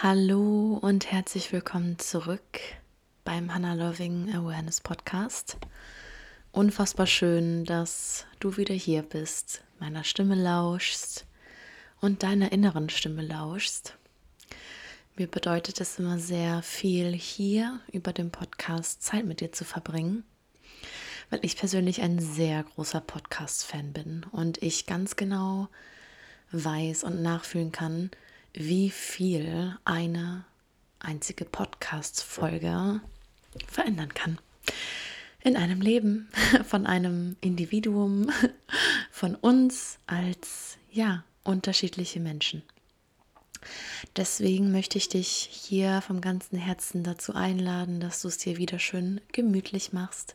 Hallo und herzlich willkommen zurück beim Hannah Loving Awareness Podcast. Unfassbar schön, dass du wieder hier bist, meiner Stimme lauschst und deiner inneren Stimme lauschst. Mir bedeutet es immer sehr viel, hier über den Podcast Zeit mit dir zu verbringen, weil ich persönlich ein sehr großer Podcast-Fan bin und ich ganz genau weiß und nachfühlen kann, wie viel eine einzige Podcast-Folge verändern kann. In einem Leben von einem Individuum, von uns als ja, unterschiedliche Menschen. Deswegen möchte ich dich hier vom ganzen Herzen dazu einladen, dass du es dir wieder schön gemütlich machst.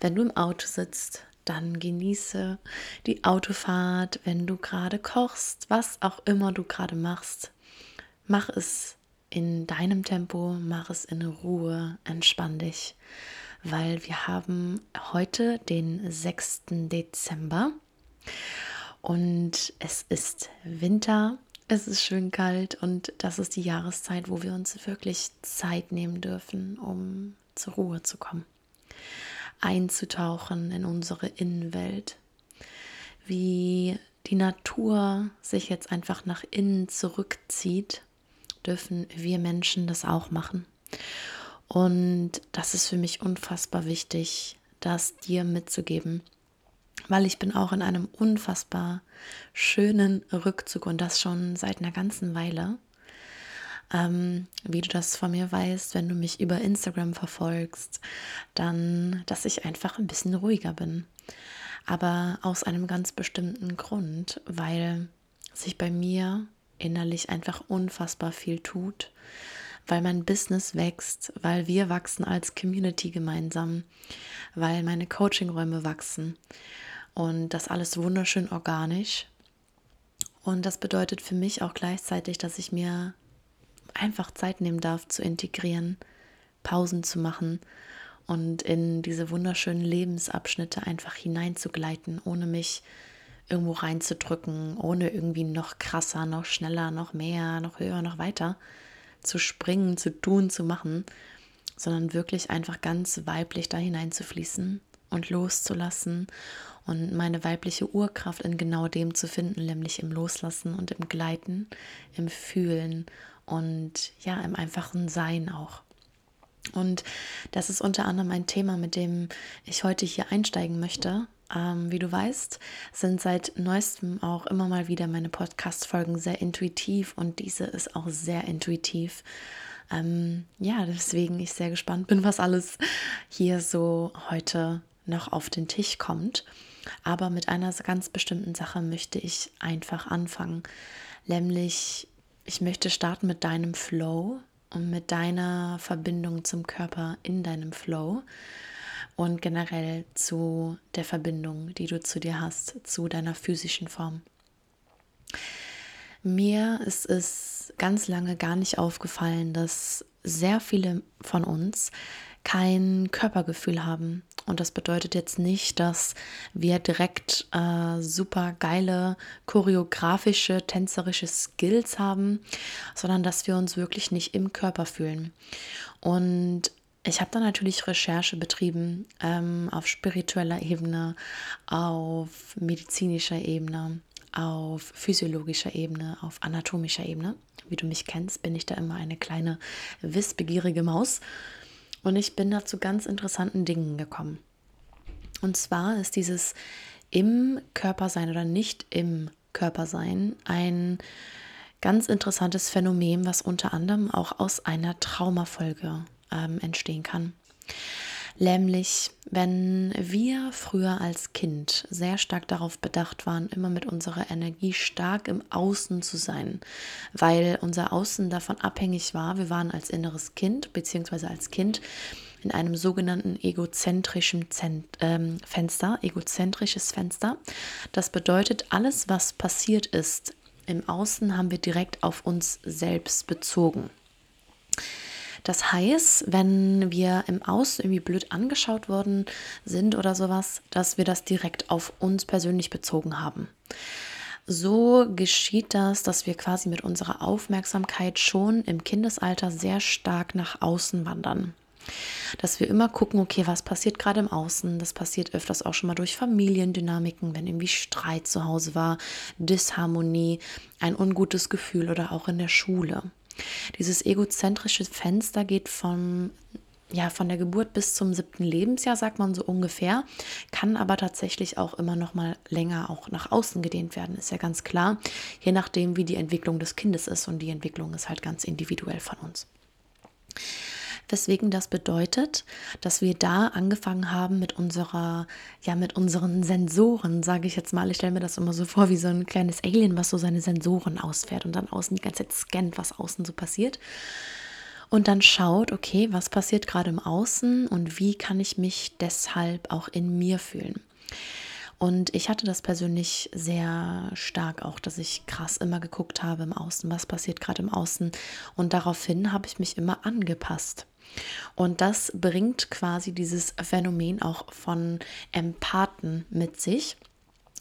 Wenn du im Auto sitzt, dann genieße die Autofahrt, wenn du gerade kochst, was auch immer du gerade machst. Mach es in deinem Tempo, mach es in Ruhe, entspann dich, weil wir haben heute den 6. Dezember und es ist Winter, es ist schön kalt und das ist die Jahreszeit, wo wir uns wirklich Zeit nehmen dürfen, um zur Ruhe zu kommen einzutauchen in unsere Innenwelt, wie die Natur sich jetzt einfach nach innen zurückzieht, dürfen wir Menschen das auch machen. Und das ist für mich unfassbar wichtig, das dir mitzugeben, weil ich bin auch in einem unfassbar schönen Rückzug und das schon seit einer ganzen Weile ähm, wie du das von mir weißt, wenn du mich über Instagram verfolgst, dann, dass ich einfach ein bisschen ruhiger bin. Aber aus einem ganz bestimmten Grund, weil sich bei mir innerlich einfach unfassbar viel tut, weil mein Business wächst, weil wir wachsen als Community gemeinsam, weil meine Coachingräume wachsen und das alles wunderschön organisch. Und das bedeutet für mich auch gleichzeitig, dass ich mir einfach Zeit nehmen darf zu integrieren, Pausen zu machen und in diese wunderschönen Lebensabschnitte einfach hineinzugleiten, ohne mich irgendwo reinzudrücken, ohne irgendwie noch krasser, noch schneller, noch mehr, noch höher, noch weiter zu springen, zu tun, zu machen, sondern wirklich einfach ganz weiblich da hineinzufließen und loszulassen und meine weibliche Urkraft in genau dem zu finden, nämlich im Loslassen und im Gleiten, im Fühlen und ja, im einfachen Sein auch. Und das ist unter anderem ein Thema, mit dem ich heute hier einsteigen möchte. Ähm, wie du weißt, sind seit neuestem auch immer mal wieder meine Podcast-Folgen sehr intuitiv und diese ist auch sehr intuitiv. Ähm, ja, deswegen ich sehr gespannt bin, was alles hier so heute noch auf den Tisch kommt. Aber mit einer ganz bestimmten Sache möchte ich einfach anfangen, nämlich ich möchte starten mit deinem Flow und mit deiner Verbindung zum Körper in deinem Flow und generell zu der Verbindung, die du zu dir hast, zu deiner physischen Form. Mir ist es ganz lange gar nicht aufgefallen, dass sehr viele von uns kein Körpergefühl haben. Und das bedeutet jetzt nicht, dass wir direkt äh, super geile choreografische, tänzerische Skills haben, sondern dass wir uns wirklich nicht im Körper fühlen. Und ich habe da natürlich Recherche betrieben ähm, auf spiritueller Ebene, auf medizinischer Ebene, auf physiologischer Ebene, auf anatomischer Ebene. Wie du mich kennst, bin ich da immer eine kleine wissbegierige Maus. Und ich bin da zu ganz interessanten Dingen gekommen. Und zwar ist dieses im Körper sein oder nicht im Körper sein ein ganz interessantes Phänomen, was unter anderem auch aus einer Traumafolge ähm, entstehen kann. Nämlich, wenn wir früher als Kind sehr stark darauf bedacht waren, immer mit unserer Energie stark im Außen zu sein, weil unser Außen davon abhängig war, wir waren als inneres Kind bzw. als Kind in einem sogenannten egozentrischen Zen ähm, Fenster, egozentrisches Fenster. Das bedeutet, alles, was passiert ist im Außen, haben wir direkt auf uns selbst bezogen. Das heißt, wenn wir im Außen irgendwie blöd angeschaut worden sind oder sowas, dass wir das direkt auf uns persönlich bezogen haben. So geschieht das, dass wir quasi mit unserer Aufmerksamkeit schon im Kindesalter sehr stark nach außen wandern. Dass wir immer gucken, okay, was passiert gerade im Außen? Das passiert öfters auch schon mal durch Familiendynamiken, wenn irgendwie Streit zu Hause war, Disharmonie, ein ungutes Gefühl oder auch in der Schule. Dieses egozentrische Fenster geht vom ja, von der Geburt bis zum siebten Lebensjahr, sagt man so ungefähr, kann aber tatsächlich auch immer noch mal länger auch nach außen gedehnt werden, ist ja ganz klar, je nachdem, wie die Entwicklung des Kindes ist und die Entwicklung ist halt ganz individuell von uns. Weswegen das bedeutet, dass wir da angefangen haben mit unserer, ja, mit unseren Sensoren, sage ich jetzt mal. Ich stelle mir das immer so vor wie so ein kleines Alien, was so seine Sensoren ausfährt und dann außen die ganze Zeit scannt, was außen so passiert. Und dann schaut, okay, was passiert gerade im Außen und wie kann ich mich deshalb auch in mir fühlen. Und ich hatte das persönlich sehr stark auch, dass ich krass immer geguckt habe im Außen, was passiert gerade im Außen. Und daraufhin habe ich mich immer angepasst. Und das bringt quasi dieses Phänomen auch von Empathen mit sich.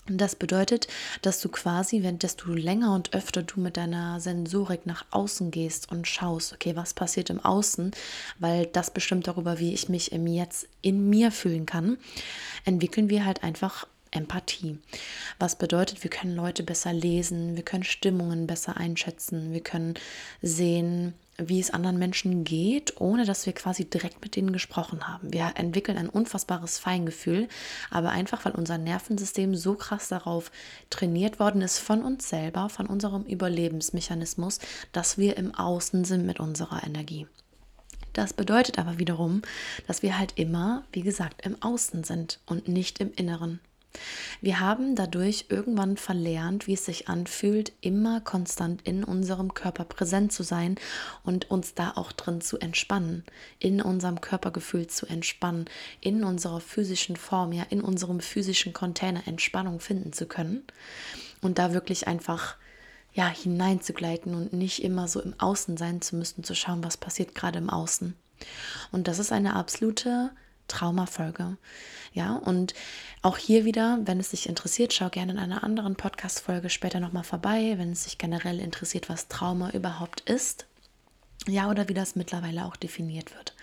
Das bedeutet, dass du quasi, wenn desto länger und öfter du mit deiner Sensorik nach außen gehst und schaust, okay, was passiert im Außen, weil das bestimmt darüber, wie ich mich im Jetzt in mir fühlen kann, entwickeln wir halt einfach Empathie. Was bedeutet, wir können Leute besser lesen, wir können Stimmungen besser einschätzen, wir können sehen, wie es anderen Menschen geht, ohne dass wir quasi direkt mit denen gesprochen haben. Wir entwickeln ein unfassbares Feingefühl, aber einfach, weil unser Nervensystem so krass darauf trainiert worden ist von uns selber, von unserem Überlebensmechanismus, dass wir im Außen sind mit unserer Energie. Das bedeutet aber wiederum, dass wir halt immer, wie gesagt, im Außen sind und nicht im Inneren. Wir haben dadurch irgendwann verlernt, wie es sich anfühlt, immer konstant in unserem Körper präsent zu sein und uns da auch drin zu entspannen, in unserem Körpergefühl zu entspannen, in unserer physischen Form, ja, in unserem physischen Container Entspannung finden zu können und da wirklich einfach ja, hineinzugleiten und nicht immer so im Außen sein zu müssen, zu schauen, was passiert gerade im Außen. Und das ist eine absolute Traumafolge. Ja, und auch hier wieder, wenn es dich interessiert, schau gerne in einer anderen Podcast-Folge später nochmal vorbei, wenn es dich generell interessiert, was Trauma überhaupt ist. Ja, oder wie das mittlerweile auch definiert wird.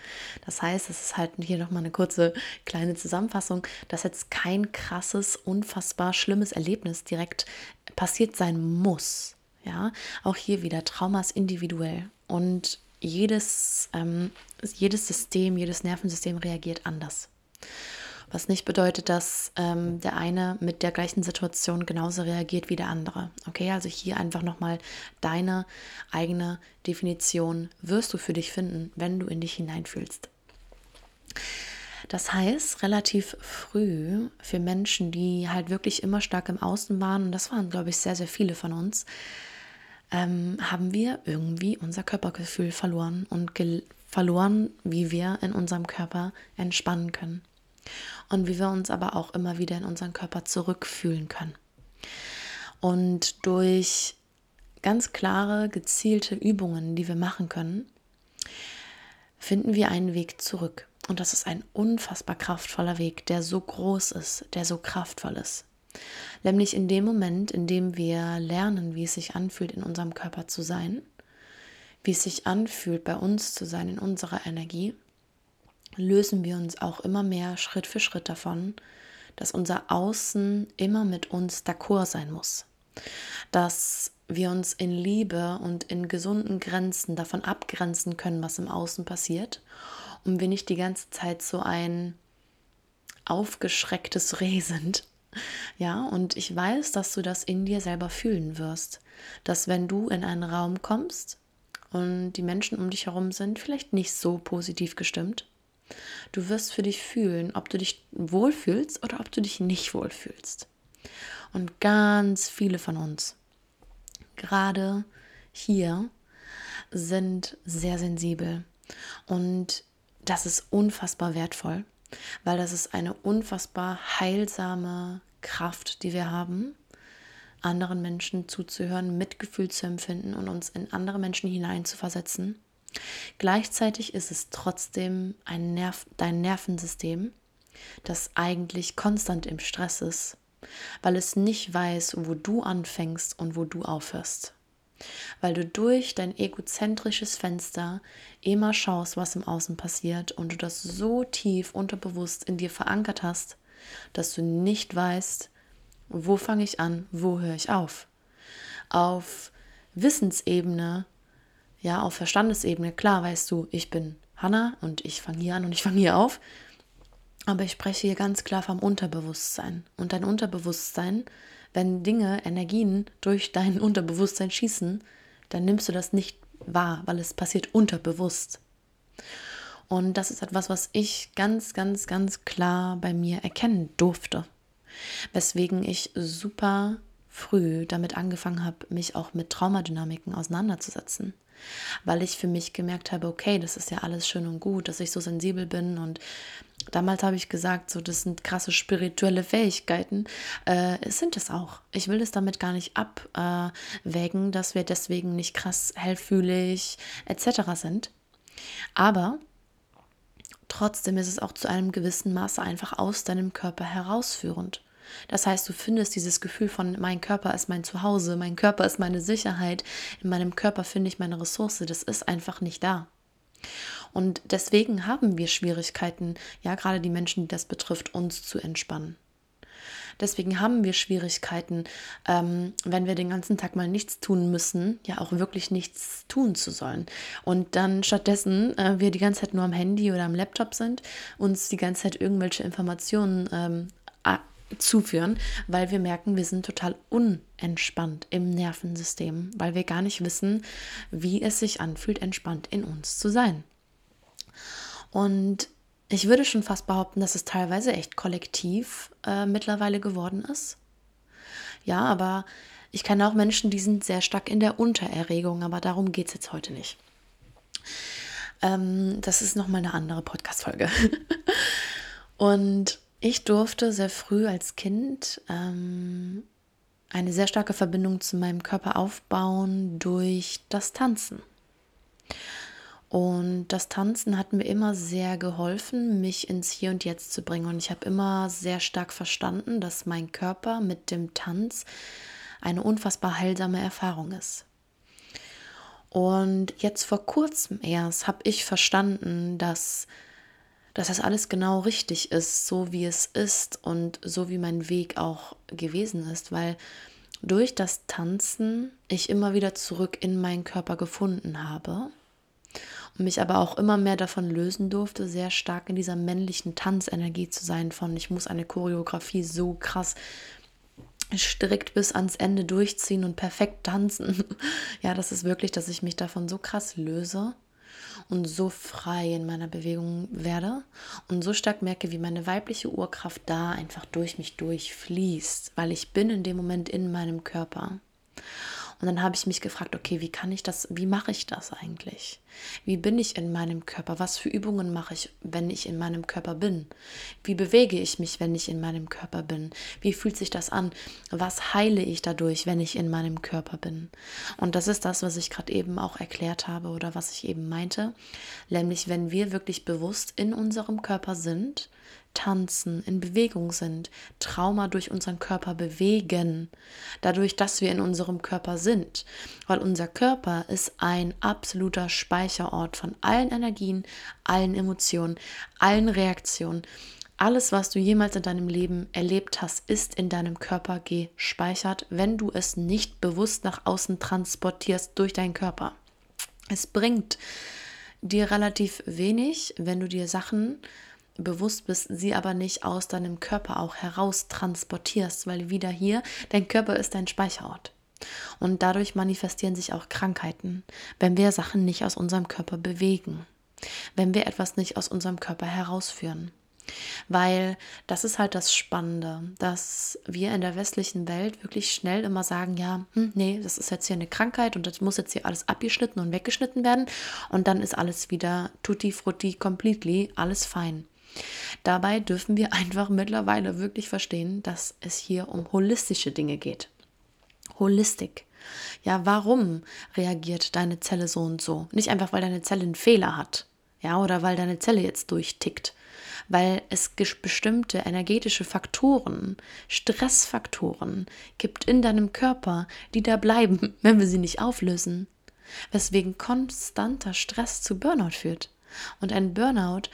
Das heißt, es ist halt hier nochmal eine kurze kleine Zusammenfassung, dass jetzt kein krasses, unfassbar schlimmes Erlebnis direkt passiert sein muss. Ja, auch hier wieder Trauma ist individuell und jedes, ähm, jedes System, jedes Nervensystem reagiert anders. Was nicht bedeutet, dass ähm, der eine mit der gleichen Situation genauso reagiert wie der andere. Okay, also hier einfach nochmal deine eigene Definition wirst du für dich finden, wenn du in dich hineinfühlst. Das heißt, relativ früh für Menschen, die halt wirklich immer stark im Außen waren, und das waren, glaube ich, sehr, sehr viele von uns, ähm, haben wir irgendwie unser Körpergefühl verloren und verloren, wie wir in unserem Körper entspannen können und wie wir uns aber auch immer wieder in unseren Körper zurückfühlen können. Und durch ganz klare, gezielte Übungen, die wir machen können, finden wir einen Weg zurück. Und das ist ein unfassbar kraftvoller Weg, der so groß ist, der so kraftvoll ist. Nämlich in dem Moment, in dem wir lernen, wie es sich anfühlt, in unserem Körper zu sein, wie es sich anfühlt, bei uns zu sein, in unserer Energie, lösen wir uns auch immer mehr Schritt für Schritt davon, dass unser Außen immer mit uns d'accord sein muss. Dass wir uns in Liebe und in gesunden Grenzen davon abgrenzen können, was im Außen passiert, und wir nicht die ganze Zeit so ein aufgeschrecktes Reh sind, ja, und ich weiß, dass du das in dir selber fühlen wirst, dass wenn du in einen Raum kommst und die Menschen um dich herum sind vielleicht nicht so positiv gestimmt, du wirst für dich fühlen, ob du dich wohlfühlst oder ob du dich nicht wohlfühlst. Und ganz viele von uns, gerade hier, sind sehr sensibel und das ist unfassbar wertvoll weil das ist eine unfassbar heilsame Kraft, die wir haben, anderen Menschen zuzuhören, Mitgefühl zu empfinden und uns in andere Menschen hineinzuversetzen. Gleichzeitig ist es trotzdem ein Nerv, dein Nervensystem, das eigentlich konstant im Stress ist weil es nicht weiß, wo du anfängst und wo du aufhörst. Weil du durch dein egozentrisches Fenster immer schaust, was im Außen passiert und du das so tief unterbewusst in dir verankert hast, dass du nicht weißt, wo fange ich an, wo höre ich auf. Auf Wissensebene, ja, auf Verstandesebene, klar weißt du, ich bin Hanna und ich fange hier an und ich fange hier auf. Aber ich spreche hier ganz klar vom Unterbewusstsein. Und dein Unterbewusstsein, wenn Dinge, Energien durch dein Unterbewusstsein schießen, dann nimmst du das nicht wahr, weil es passiert unterbewusst. Und das ist etwas, was ich ganz, ganz, ganz klar bei mir erkennen durfte. Weswegen ich super früh damit angefangen habe, mich auch mit Traumadynamiken auseinanderzusetzen weil ich für mich gemerkt habe, okay, das ist ja alles schön und gut, dass ich so sensibel bin und damals habe ich gesagt, so das sind krasse spirituelle Fähigkeiten. Äh, sind es auch. Ich will es damit gar nicht abwägen, dass wir deswegen nicht krass hellfühlig etc. sind. Aber trotzdem ist es auch zu einem gewissen Maße einfach aus deinem Körper herausführend. Das heißt, du findest dieses Gefühl von, mein Körper ist mein Zuhause, mein Körper ist meine Sicherheit, in meinem Körper finde ich meine Ressource, das ist einfach nicht da. Und deswegen haben wir Schwierigkeiten, ja, gerade die Menschen, die das betrifft, uns zu entspannen. Deswegen haben wir Schwierigkeiten, ähm, wenn wir den ganzen Tag mal nichts tun müssen, ja auch wirklich nichts tun zu sollen. Und dann stattdessen äh, wir die ganze Zeit nur am Handy oder am Laptop sind, uns die ganze Zeit irgendwelche Informationen ähm, zuführen, weil wir merken, wir sind total unentspannt im Nervensystem, weil wir gar nicht wissen, wie es sich anfühlt, entspannt in uns zu sein. Und ich würde schon fast behaupten, dass es teilweise echt kollektiv äh, mittlerweile geworden ist. Ja, aber ich kenne auch Menschen, die sind sehr stark in der Untererregung, aber darum geht es jetzt heute nicht. Ähm, das ist nochmal eine andere Podcast-Folge. Und ich durfte sehr früh als Kind ähm, eine sehr starke Verbindung zu meinem Körper aufbauen durch das Tanzen. Und das Tanzen hat mir immer sehr geholfen, mich ins Hier und Jetzt zu bringen. Und ich habe immer sehr stark verstanden, dass mein Körper mit dem Tanz eine unfassbar heilsame Erfahrung ist. Und jetzt vor kurzem erst habe ich verstanden, dass dass das alles genau richtig ist, so wie es ist und so wie mein Weg auch gewesen ist, weil durch das Tanzen ich immer wieder zurück in meinen Körper gefunden habe mich aber auch immer mehr davon lösen durfte, sehr stark in dieser männlichen Tanzenergie zu sein, von ich muss eine Choreografie so krass strikt bis ans Ende durchziehen und perfekt tanzen. Ja, das ist wirklich, dass ich mich davon so krass löse und so frei in meiner Bewegung werde und so stark merke, wie meine weibliche Urkraft da einfach durch mich durchfließt, weil ich bin in dem Moment in meinem Körper. Und dann habe ich mich gefragt, okay, wie kann ich das, wie mache ich das eigentlich? Wie bin ich in meinem Körper? Was für Übungen mache ich, wenn ich in meinem Körper bin? Wie bewege ich mich, wenn ich in meinem Körper bin? Wie fühlt sich das an? Was heile ich dadurch, wenn ich in meinem Körper bin? Und das ist das, was ich gerade eben auch erklärt habe oder was ich eben meinte, nämlich wenn wir wirklich bewusst in unserem Körper sind, tanzen, in Bewegung sind, Trauma durch unseren Körper bewegen, dadurch, dass wir in unserem Körper sind. Weil unser Körper ist ein absoluter Speicherort von allen Energien, allen Emotionen, allen Reaktionen. Alles, was du jemals in deinem Leben erlebt hast, ist in deinem Körper gespeichert, wenn du es nicht bewusst nach außen transportierst durch deinen Körper. Es bringt dir relativ wenig, wenn du dir Sachen bewusst bist, sie aber nicht aus deinem Körper auch heraus transportierst, weil wieder hier, dein Körper ist dein Speicherort. Und dadurch manifestieren sich auch Krankheiten, wenn wir Sachen nicht aus unserem Körper bewegen, wenn wir etwas nicht aus unserem Körper herausführen. Weil das ist halt das Spannende, dass wir in der westlichen Welt wirklich schnell immer sagen, ja, hm, nee, das ist jetzt hier eine Krankheit und das muss jetzt hier alles abgeschnitten und weggeschnitten werden und dann ist alles wieder tutti frutti completely, alles fein. Dabei dürfen wir einfach mittlerweile wirklich verstehen, dass es hier um holistische Dinge geht. Holistik. Ja, warum reagiert deine Zelle so und so? Nicht einfach, weil deine Zelle einen Fehler hat, ja, oder weil deine Zelle jetzt durchtickt. weil es bestimmte energetische Faktoren, Stressfaktoren gibt in deinem Körper, die da bleiben, wenn wir sie nicht auflösen. Weswegen konstanter Stress zu Burnout führt und ein Burnout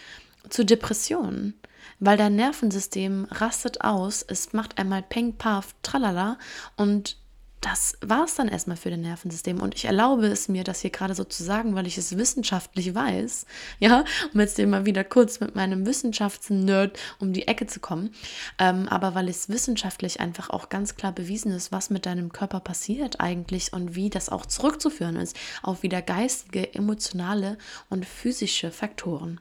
zu Depressionen, weil dein Nervensystem rastet aus, es macht einmal Peng, Paf, Tralala und das war es dann erstmal für dein Nervensystem. Und ich erlaube es mir, das hier gerade so zu sagen, weil ich es wissenschaftlich weiß. Ja, um jetzt immer wieder kurz mit meinem Wissenschaftsnerd um die Ecke zu kommen. Ähm, aber weil es wissenschaftlich einfach auch ganz klar bewiesen ist, was mit deinem Körper passiert eigentlich und wie das auch zurückzuführen ist auf wieder geistige, emotionale und physische Faktoren.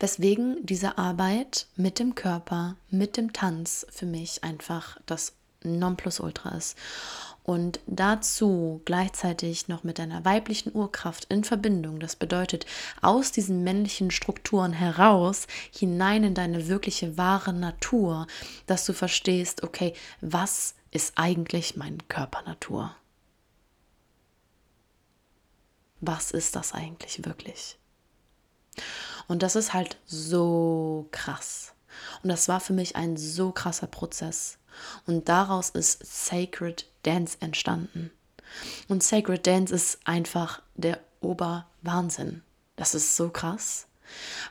Weswegen diese Arbeit mit dem Körper, mit dem Tanz für mich einfach das Nonplusultra ist. Und dazu gleichzeitig noch mit deiner weiblichen Urkraft in Verbindung. Das bedeutet, aus diesen männlichen Strukturen heraus hinein in deine wirkliche wahre Natur, dass du verstehst, okay, was ist eigentlich meine Körpernatur? Was ist das eigentlich wirklich? Und das ist halt so krass. Und das war für mich ein so krasser Prozess. Und daraus ist Sacred Dance entstanden. Und Sacred Dance ist einfach der Oberwahnsinn. Das ist so krass,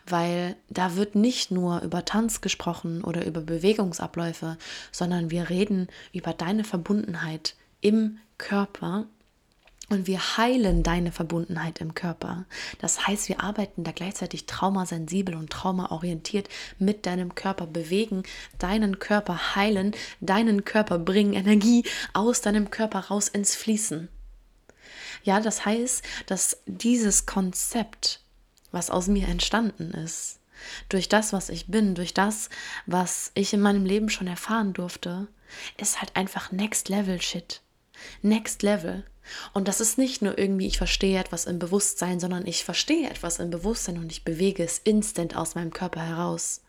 weil da wird nicht nur über Tanz gesprochen oder über Bewegungsabläufe, sondern wir reden über deine Verbundenheit im Körper und wir heilen deine Verbundenheit im Körper. Das heißt, wir arbeiten da gleichzeitig traumasensibel und traumaorientiert mit deinem Körper, bewegen deinen Körper, heilen deinen Körper, bringen Energie aus deinem Körper raus ins Fließen. Ja, das heißt, dass dieses Konzept, was aus mir entstanden ist, durch das, was ich bin, durch das, was ich in meinem Leben schon erfahren durfte, ist halt einfach Next Level Shit. Next Level. Und das ist nicht nur irgendwie, ich verstehe etwas im Bewusstsein, sondern ich verstehe etwas im Bewusstsein und ich bewege es instant aus meinem Körper heraus.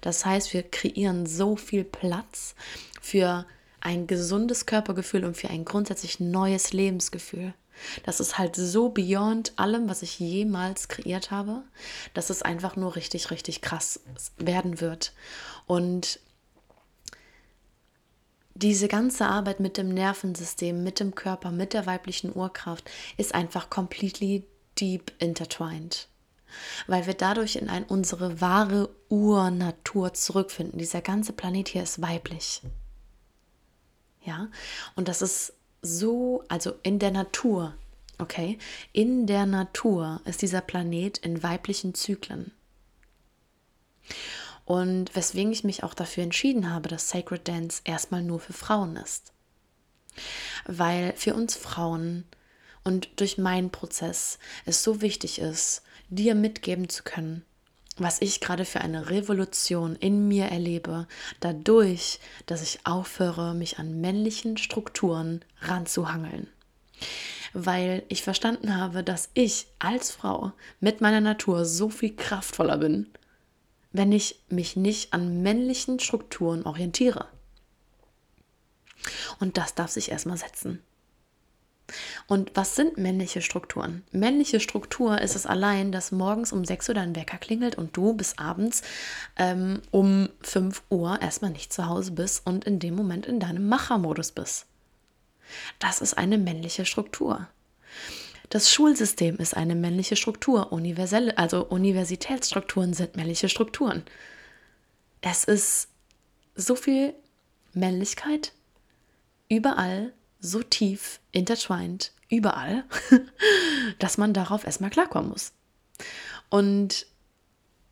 Das heißt, wir kreieren so viel Platz für ein gesundes Körpergefühl und für ein grundsätzlich neues Lebensgefühl. Das ist halt so beyond allem, was ich jemals kreiert habe, dass es einfach nur richtig, richtig krass werden wird. Und diese ganze Arbeit mit dem Nervensystem, mit dem Körper, mit der weiblichen Urkraft ist einfach completely deep intertwined. Weil wir dadurch in ein, unsere wahre Urnatur zurückfinden. Dieser ganze Planet hier ist weiblich. Ja, und das ist so, also in der Natur, okay, in der Natur ist dieser Planet in weiblichen Zyklen. Und weswegen ich mich auch dafür entschieden habe, dass Sacred Dance erstmal nur für Frauen ist. Weil für uns Frauen und durch meinen Prozess es so wichtig ist, dir mitgeben zu können, was ich gerade für eine Revolution in mir erlebe, dadurch, dass ich aufhöre, mich an männlichen Strukturen ranzuhangeln. Weil ich verstanden habe, dass ich als Frau mit meiner Natur so viel kraftvoller bin wenn ich mich nicht an männlichen Strukturen orientiere. Und das darf sich erstmal setzen. Und was sind männliche Strukturen? Männliche Struktur ist es allein, dass morgens um 6 Uhr dein Wecker klingelt und du bis abends ähm, um 5 Uhr erstmal nicht zu Hause bist und in dem Moment in deinem Machermodus bist. Das ist eine männliche Struktur. Das Schulsystem ist eine männliche Struktur. Universelle, also Universitätsstrukturen sind männliche Strukturen. Es ist so viel Männlichkeit überall, so tief intertwined, überall, dass man darauf erstmal klarkommen muss. Und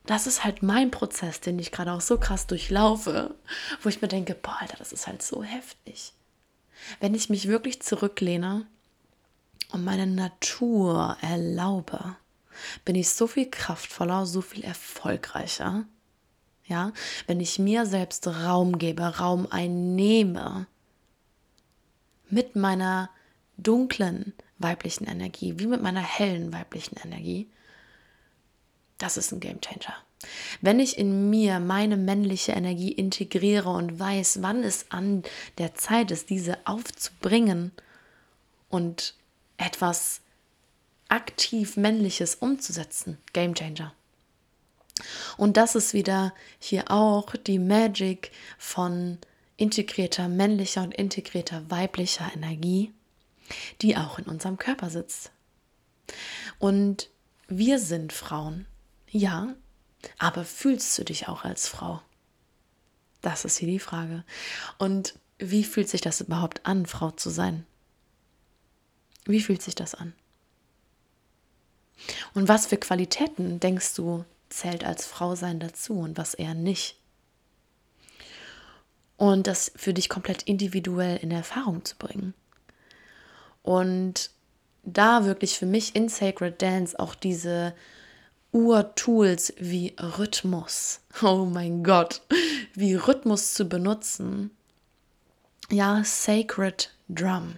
das ist halt mein Prozess, den ich gerade auch so krass durchlaufe, wo ich mir denke, boah, Alter, das ist halt so heftig. Wenn ich mich wirklich zurücklehne und meine Natur erlaube, bin ich so viel kraftvoller, so viel erfolgreicher. Ja, wenn ich mir selbst Raum gebe, Raum einnehme mit meiner dunklen weiblichen Energie, wie mit meiner hellen weiblichen Energie, das ist ein Game Changer. Wenn ich in mir meine männliche Energie integriere und weiß, wann es an der Zeit ist, diese aufzubringen und etwas aktiv Männliches umzusetzen. Game Changer. Und das ist wieder hier auch die Magic von integrierter männlicher und integrierter weiblicher Energie, die auch in unserem Körper sitzt. Und wir sind Frauen, ja, aber fühlst du dich auch als Frau? Das ist hier die Frage. Und wie fühlt sich das überhaupt an, Frau zu sein? Wie fühlt sich das an? Und was für Qualitäten denkst du zählt als Frau sein dazu und was eher nicht? Und das für dich komplett individuell in Erfahrung zu bringen. Und da wirklich für mich in Sacred Dance auch diese Urtools wie Rhythmus, oh mein Gott, wie Rhythmus zu benutzen. Ja, Sacred Drum,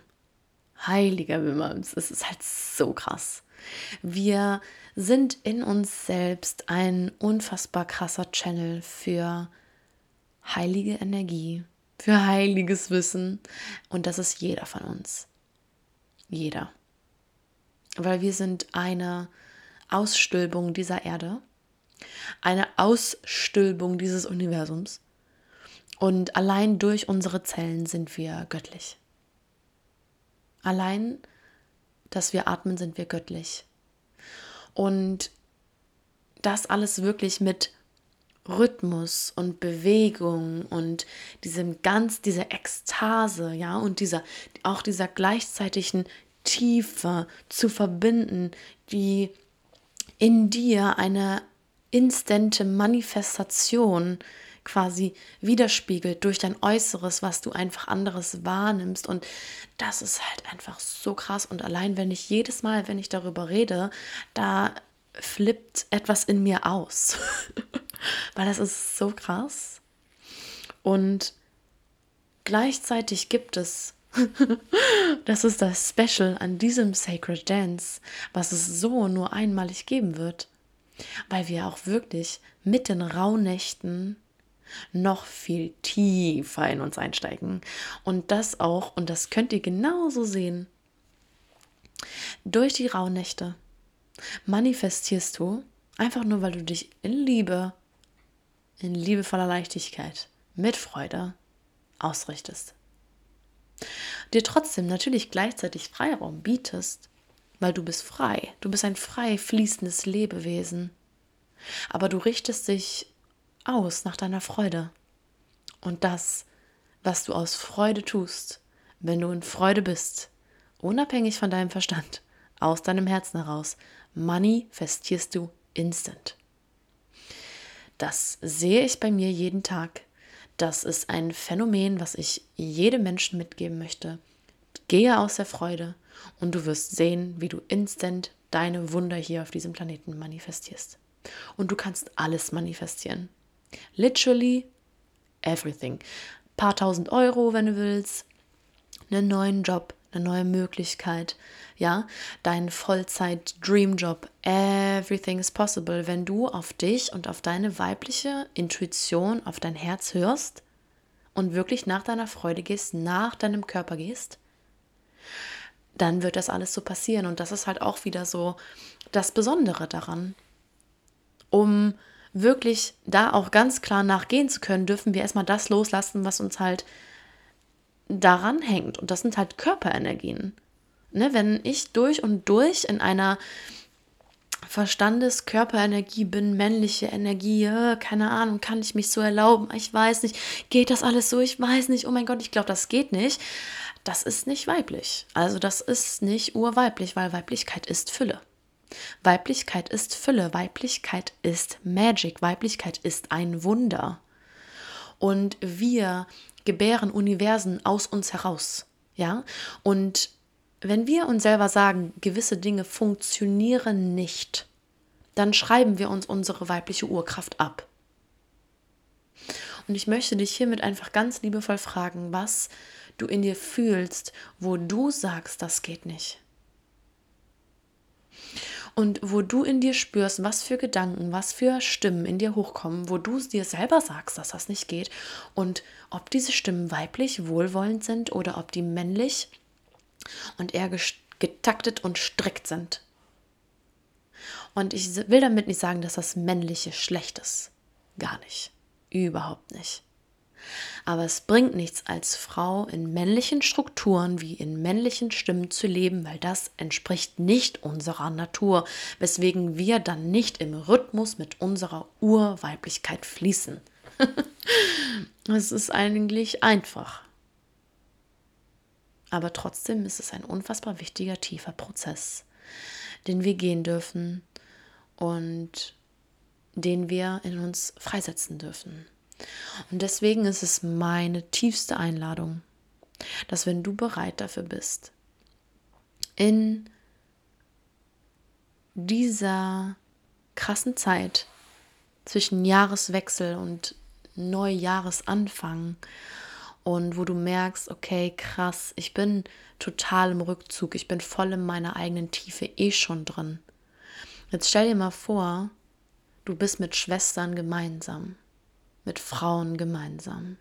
heiliger Wimmers, es ist halt so krass. Wir sind in uns selbst ein unfassbar krasser Channel für heilige Energie, für heiliges Wissen und das ist jeder von uns. Jeder. Weil wir sind eine Ausstülpung dieser Erde, eine Ausstülpung dieses Universums und allein durch unsere Zellen sind wir göttlich. Allein, dass wir atmen, sind wir göttlich. Und das alles wirklich mit Rhythmus und Bewegung und diesem ganz, dieser Ekstase, ja, und dieser, auch dieser gleichzeitigen Tiefe zu verbinden, die in dir eine instante Manifestation quasi widerspiegelt durch dein Äußeres, was du einfach anderes wahrnimmst. Und das ist halt einfach so krass. Und allein wenn ich jedes Mal, wenn ich darüber rede, da flippt etwas in mir aus. Weil das ist so krass. Und gleichzeitig gibt es, das ist das Special an diesem Sacred Dance, was es so nur einmalig geben wird. Weil wir auch wirklich mit den Rauhnächten noch viel tiefer in uns einsteigen. Und das auch, und das könnt ihr genauso sehen, durch die Rauhnächte manifestierst du, einfach nur weil du dich in Liebe, in liebevoller Leichtigkeit, mit Freude ausrichtest. Dir trotzdem natürlich gleichzeitig Freiraum bietest, weil du bist frei, du bist ein frei fließendes Lebewesen. Aber du richtest dich aus nach deiner Freude. Und das, was du aus Freude tust, wenn du in Freude bist, unabhängig von deinem Verstand, aus deinem Herzen heraus, manifestierst du instant. Das sehe ich bei mir jeden Tag. Das ist ein Phänomen, was ich jedem Menschen mitgeben möchte. Gehe aus der Freude und du wirst sehen, wie du instant deine Wunder hier auf diesem Planeten manifestierst. Und du kannst alles manifestieren. Literally everything. Ein paar tausend Euro, wenn du willst, einen neuen Job, eine neue Möglichkeit, ja, dein Vollzeit-Dreamjob, everything is possible, wenn du auf dich und auf deine weibliche Intuition, auf dein Herz hörst und wirklich nach deiner Freude gehst, nach deinem Körper gehst, dann wird das alles so passieren. Und das ist halt auch wieder so das Besondere daran. Um wirklich da auch ganz klar nachgehen zu können, dürfen wir erstmal das loslassen, was uns halt daran hängt. Und das sind halt Körperenergien. Ne, wenn ich durch und durch in einer Verstandes, Körperenergie bin, männliche Energie, keine Ahnung, kann ich mich so erlauben? Ich weiß nicht, geht das alles so? Ich weiß nicht, oh mein Gott, ich glaube, das geht nicht. Das ist nicht weiblich. Also das ist nicht urweiblich, weil Weiblichkeit ist Fülle. Weiblichkeit ist Fülle, Weiblichkeit ist Magic, Weiblichkeit ist ein Wunder. Und wir gebären Universen aus uns heraus. Ja? Und wenn wir uns selber sagen, gewisse Dinge funktionieren nicht, dann schreiben wir uns unsere weibliche Urkraft ab. Und ich möchte dich hiermit einfach ganz liebevoll fragen, was du in dir fühlst, wo du sagst, das geht nicht und wo du in dir spürst, was für Gedanken, was für Stimmen in dir hochkommen, wo du dir selber sagst, dass das nicht geht und ob diese Stimmen weiblich, wohlwollend sind oder ob die männlich und eher getaktet und strikt sind. Und ich will damit nicht sagen, dass das Männliche schlecht ist. Gar nicht. Überhaupt nicht. Aber es bringt nichts als Frau in männlichen Strukturen wie in männlichen Stimmen zu leben, weil das entspricht nicht unserer Natur, weswegen wir dann nicht im Rhythmus mit unserer Urweiblichkeit fließen. es ist eigentlich einfach. Aber trotzdem ist es ein unfassbar wichtiger, tiefer Prozess, den wir gehen dürfen und den wir in uns freisetzen dürfen. Und deswegen ist es meine tiefste Einladung, dass wenn du bereit dafür bist, in dieser krassen Zeit zwischen Jahreswechsel und Neujahresanfang und wo du merkst, okay, krass, ich bin total im Rückzug, ich bin voll in meiner eigenen Tiefe eh schon drin. Jetzt stell dir mal vor, du bist mit Schwestern gemeinsam mit Frauen gemeinsam,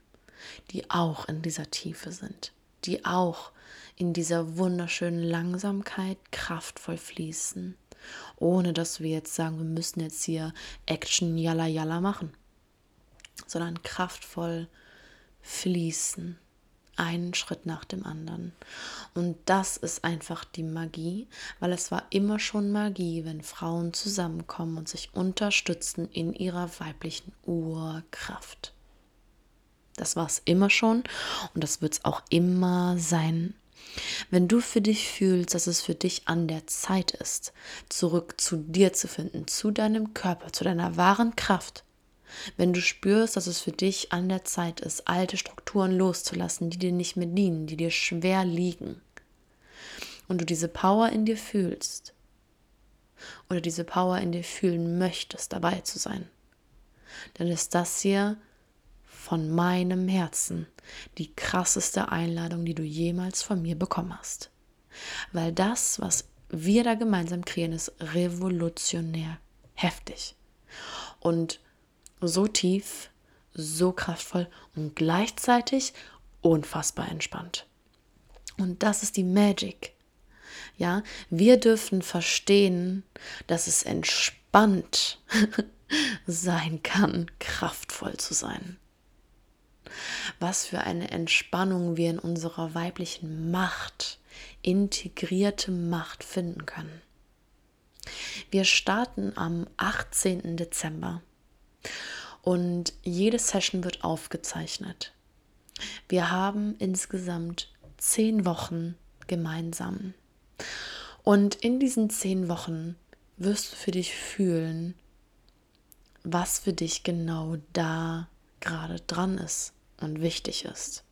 die auch in dieser Tiefe sind, die auch in dieser wunderschönen Langsamkeit kraftvoll fließen, ohne dass wir jetzt sagen, wir müssen jetzt hier Action Yalla Yalla machen, sondern kraftvoll fließen einen Schritt nach dem anderen. Und das ist einfach die Magie, weil es war immer schon Magie, wenn Frauen zusammenkommen und sich unterstützen in ihrer weiblichen Urkraft. Das war es immer schon und das wird es auch immer sein. Wenn du für dich fühlst, dass es für dich an der Zeit ist, zurück zu dir zu finden, zu deinem Körper, zu deiner wahren Kraft, wenn du spürst, dass es für dich an der Zeit ist, alte Strukturen loszulassen, die dir nicht mehr dienen, die dir schwer liegen, und du diese Power in dir fühlst, oder diese Power in dir fühlen möchtest, dabei zu sein, dann ist das hier von meinem Herzen die krasseste Einladung, die du jemals von mir bekommen hast. Weil das, was wir da gemeinsam kreieren, ist revolutionär heftig. Und so tief, so kraftvoll und gleichzeitig unfassbar entspannt. Und das ist die Magic. Ja, wir dürfen verstehen, dass es entspannt sein kann, kraftvoll zu sein. Was für eine Entspannung wir in unserer weiblichen Macht, integrierte Macht finden können. Wir starten am 18. Dezember und jede Session wird aufgezeichnet. Wir haben insgesamt zehn Wochen gemeinsam. Und in diesen zehn Wochen wirst du für dich fühlen, was für dich genau da gerade dran ist und wichtig ist.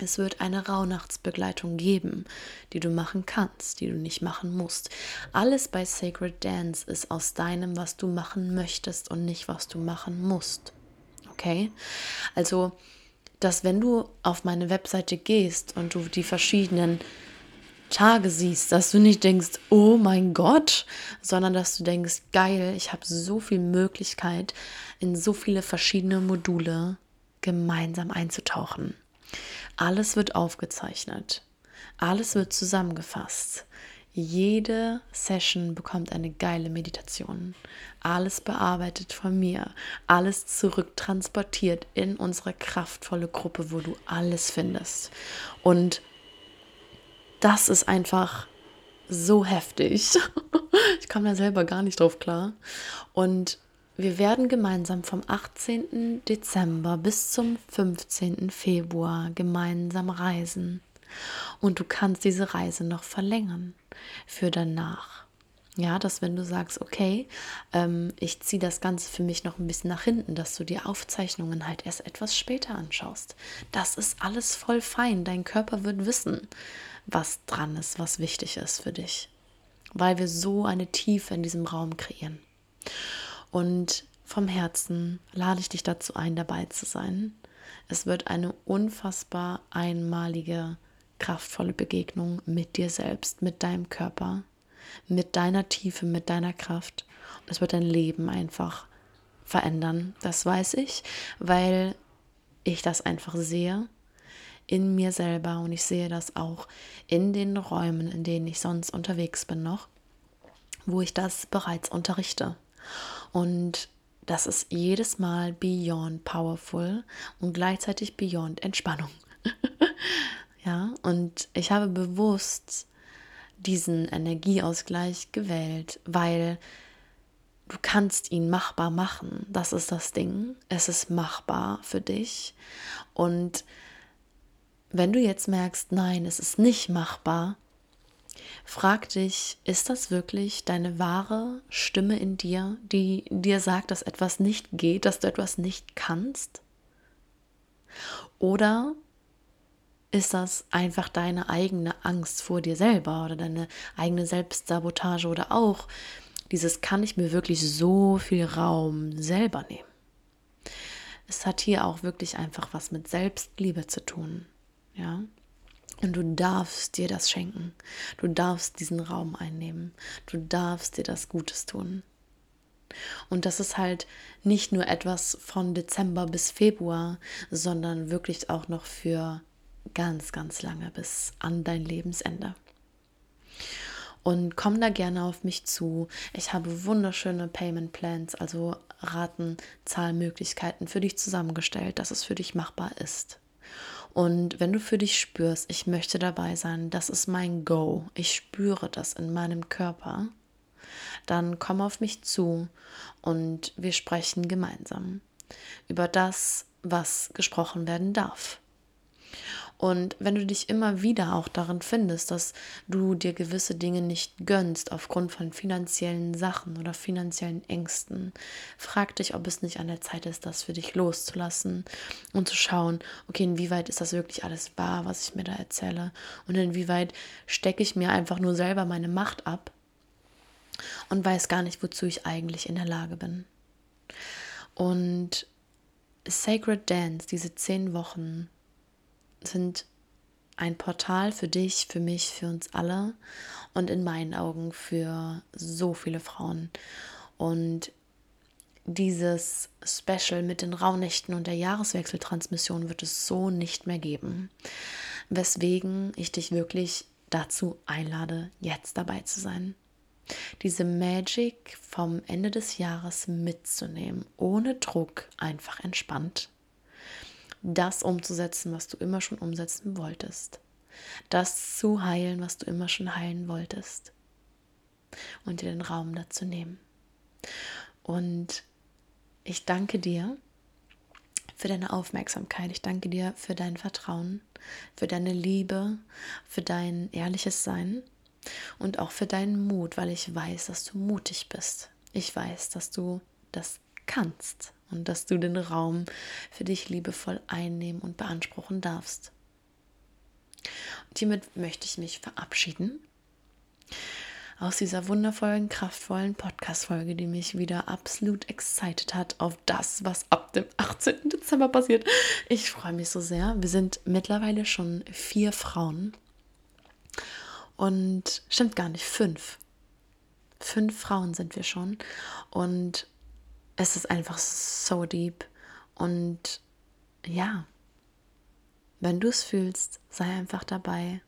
Es wird eine Rauhnachtsbegleitung geben, die du machen kannst, die du nicht machen musst. Alles bei Sacred Dance ist aus deinem, was du machen möchtest und nicht, was du machen musst. Okay? Also, dass wenn du auf meine Webseite gehst und du die verschiedenen Tage siehst, dass du nicht denkst, oh mein Gott, sondern dass du denkst, geil, ich habe so viel Möglichkeit, in so viele verschiedene Module gemeinsam einzutauchen. Alles wird aufgezeichnet. Alles wird zusammengefasst. Jede Session bekommt eine geile Meditation. Alles bearbeitet von mir. Alles zurücktransportiert in unsere kraftvolle Gruppe, wo du alles findest. Und das ist einfach so heftig. Ich komme da selber gar nicht drauf klar. Und wir werden gemeinsam vom 18. Dezember bis zum 15. Februar gemeinsam reisen. Und du kannst diese Reise noch verlängern für danach. Ja, dass wenn du sagst, okay, ähm, ich ziehe das Ganze für mich noch ein bisschen nach hinten, dass du die Aufzeichnungen halt erst etwas später anschaust. Das ist alles voll fein. Dein Körper wird wissen, was dran ist, was wichtig ist für dich. Weil wir so eine Tiefe in diesem Raum kreieren. Und vom Herzen lade ich dich dazu ein, dabei zu sein. Es wird eine unfassbar einmalige, kraftvolle Begegnung mit dir selbst, mit deinem Körper, mit deiner Tiefe, mit deiner Kraft. es wird dein Leben einfach verändern. Das weiß ich, weil ich das einfach sehe in mir selber und ich sehe das auch in den Räumen, in denen ich sonst unterwegs bin noch wo ich das bereits unterrichte. Und das ist jedes Mal beyond powerful und gleichzeitig beyond Entspannung. ja, und ich habe bewusst diesen Energieausgleich gewählt, weil du kannst ihn machbar machen. Das ist das Ding. Es ist machbar für dich. Und wenn du jetzt merkst, nein, es ist nicht machbar, frag dich, ist das wirklich deine wahre Stimme in dir, die dir sagt, dass etwas nicht geht, dass du etwas nicht kannst? Oder ist das einfach deine eigene Angst vor dir selber oder deine eigene Selbstsabotage oder auch dieses kann ich mir wirklich so viel Raum selber nehmen. Es hat hier auch wirklich einfach was mit Selbstliebe zu tun, ja? Und du darfst dir das schenken. Du darfst diesen Raum einnehmen. Du darfst dir das Gutes tun. Und das ist halt nicht nur etwas von Dezember bis Februar, sondern wirklich auch noch für ganz, ganz lange bis an dein Lebensende. Und komm da gerne auf mich zu. Ich habe wunderschöne Payment Plans, also Raten, Zahlmöglichkeiten für dich zusammengestellt, dass es für dich machbar ist. Und wenn du für dich spürst, ich möchte dabei sein, das ist mein Go, ich spüre das in meinem Körper, dann komm auf mich zu und wir sprechen gemeinsam über das, was gesprochen werden darf. Und wenn du dich immer wieder auch darin findest, dass du dir gewisse Dinge nicht gönnst aufgrund von finanziellen Sachen oder finanziellen Ängsten, frag dich, ob es nicht an der Zeit ist, das für dich loszulassen und zu schauen, okay, inwieweit ist das wirklich alles wahr, was ich mir da erzähle und inwieweit stecke ich mir einfach nur selber meine Macht ab und weiß gar nicht, wozu ich eigentlich in der Lage bin. Und Sacred Dance, diese zehn Wochen, sind ein Portal für dich, für mich, für uns alle und in meinen Augen für so viele Frauen. Und dieses Special mit den Rauhnächten und der Jahreswechseltransmission wird es so nicht mehr geben. Weswegen ich dich wirklich dazu einlade, jetzt dabei zu sein. Diese Magic vom Ende des Jahres mitzunehmen, ohne Druck, einfach entspannt das umzusetzen, was du immer schon umsetzen wolltest. Das zu heilen, was du immer schon heilen wolltest. Und dir den Raum dazu nehmen. Und ich danke dir für deine Aufmerksamkeit. Ich danke dir für dein Vertrauen, für deine Liebe, für dein ehrliches Sein und auch für deinen Mut, weil ich weiß, dass du mutig bist. Ich weiß, dass du das kannst und dass du den Raum für dich liebevoll einnehmen und beanspruchen darfst. Und hiermit möchte ich mich verabschieden aus dieser wundervollen, kraftvollen Podcast-Folge, die mich wieder absolut excited hat auf das, was ab dem 18. Dezember passiert. Ich freue mich so sehr. Wir sind mittlerweile schon vier Frauen. Und stimmt gar nicht, fünf. Fünf Frauen sind wir schon. Und es ist einfach so deep. Und ja, wenn du es fühlst, sei einfach dabei.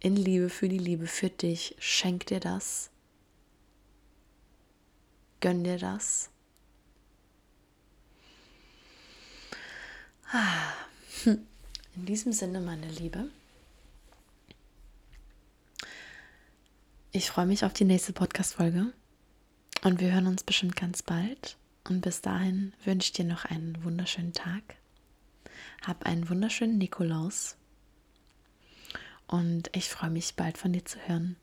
In Liebe für die Liebe für dich. Schenk dir das. Gönn dir das. Ah. In diesem Sinne, meine Liebe. Ich freue mich auf die nächste Podcast-Folge. Und wir hören uns bestimmt ganz bald. Und bis dahin wünsche ich dir noch einen wunderschönen Tag. Hab einen wunderschönen Nikolaus. Und ich freue mich bald von dir zu hören.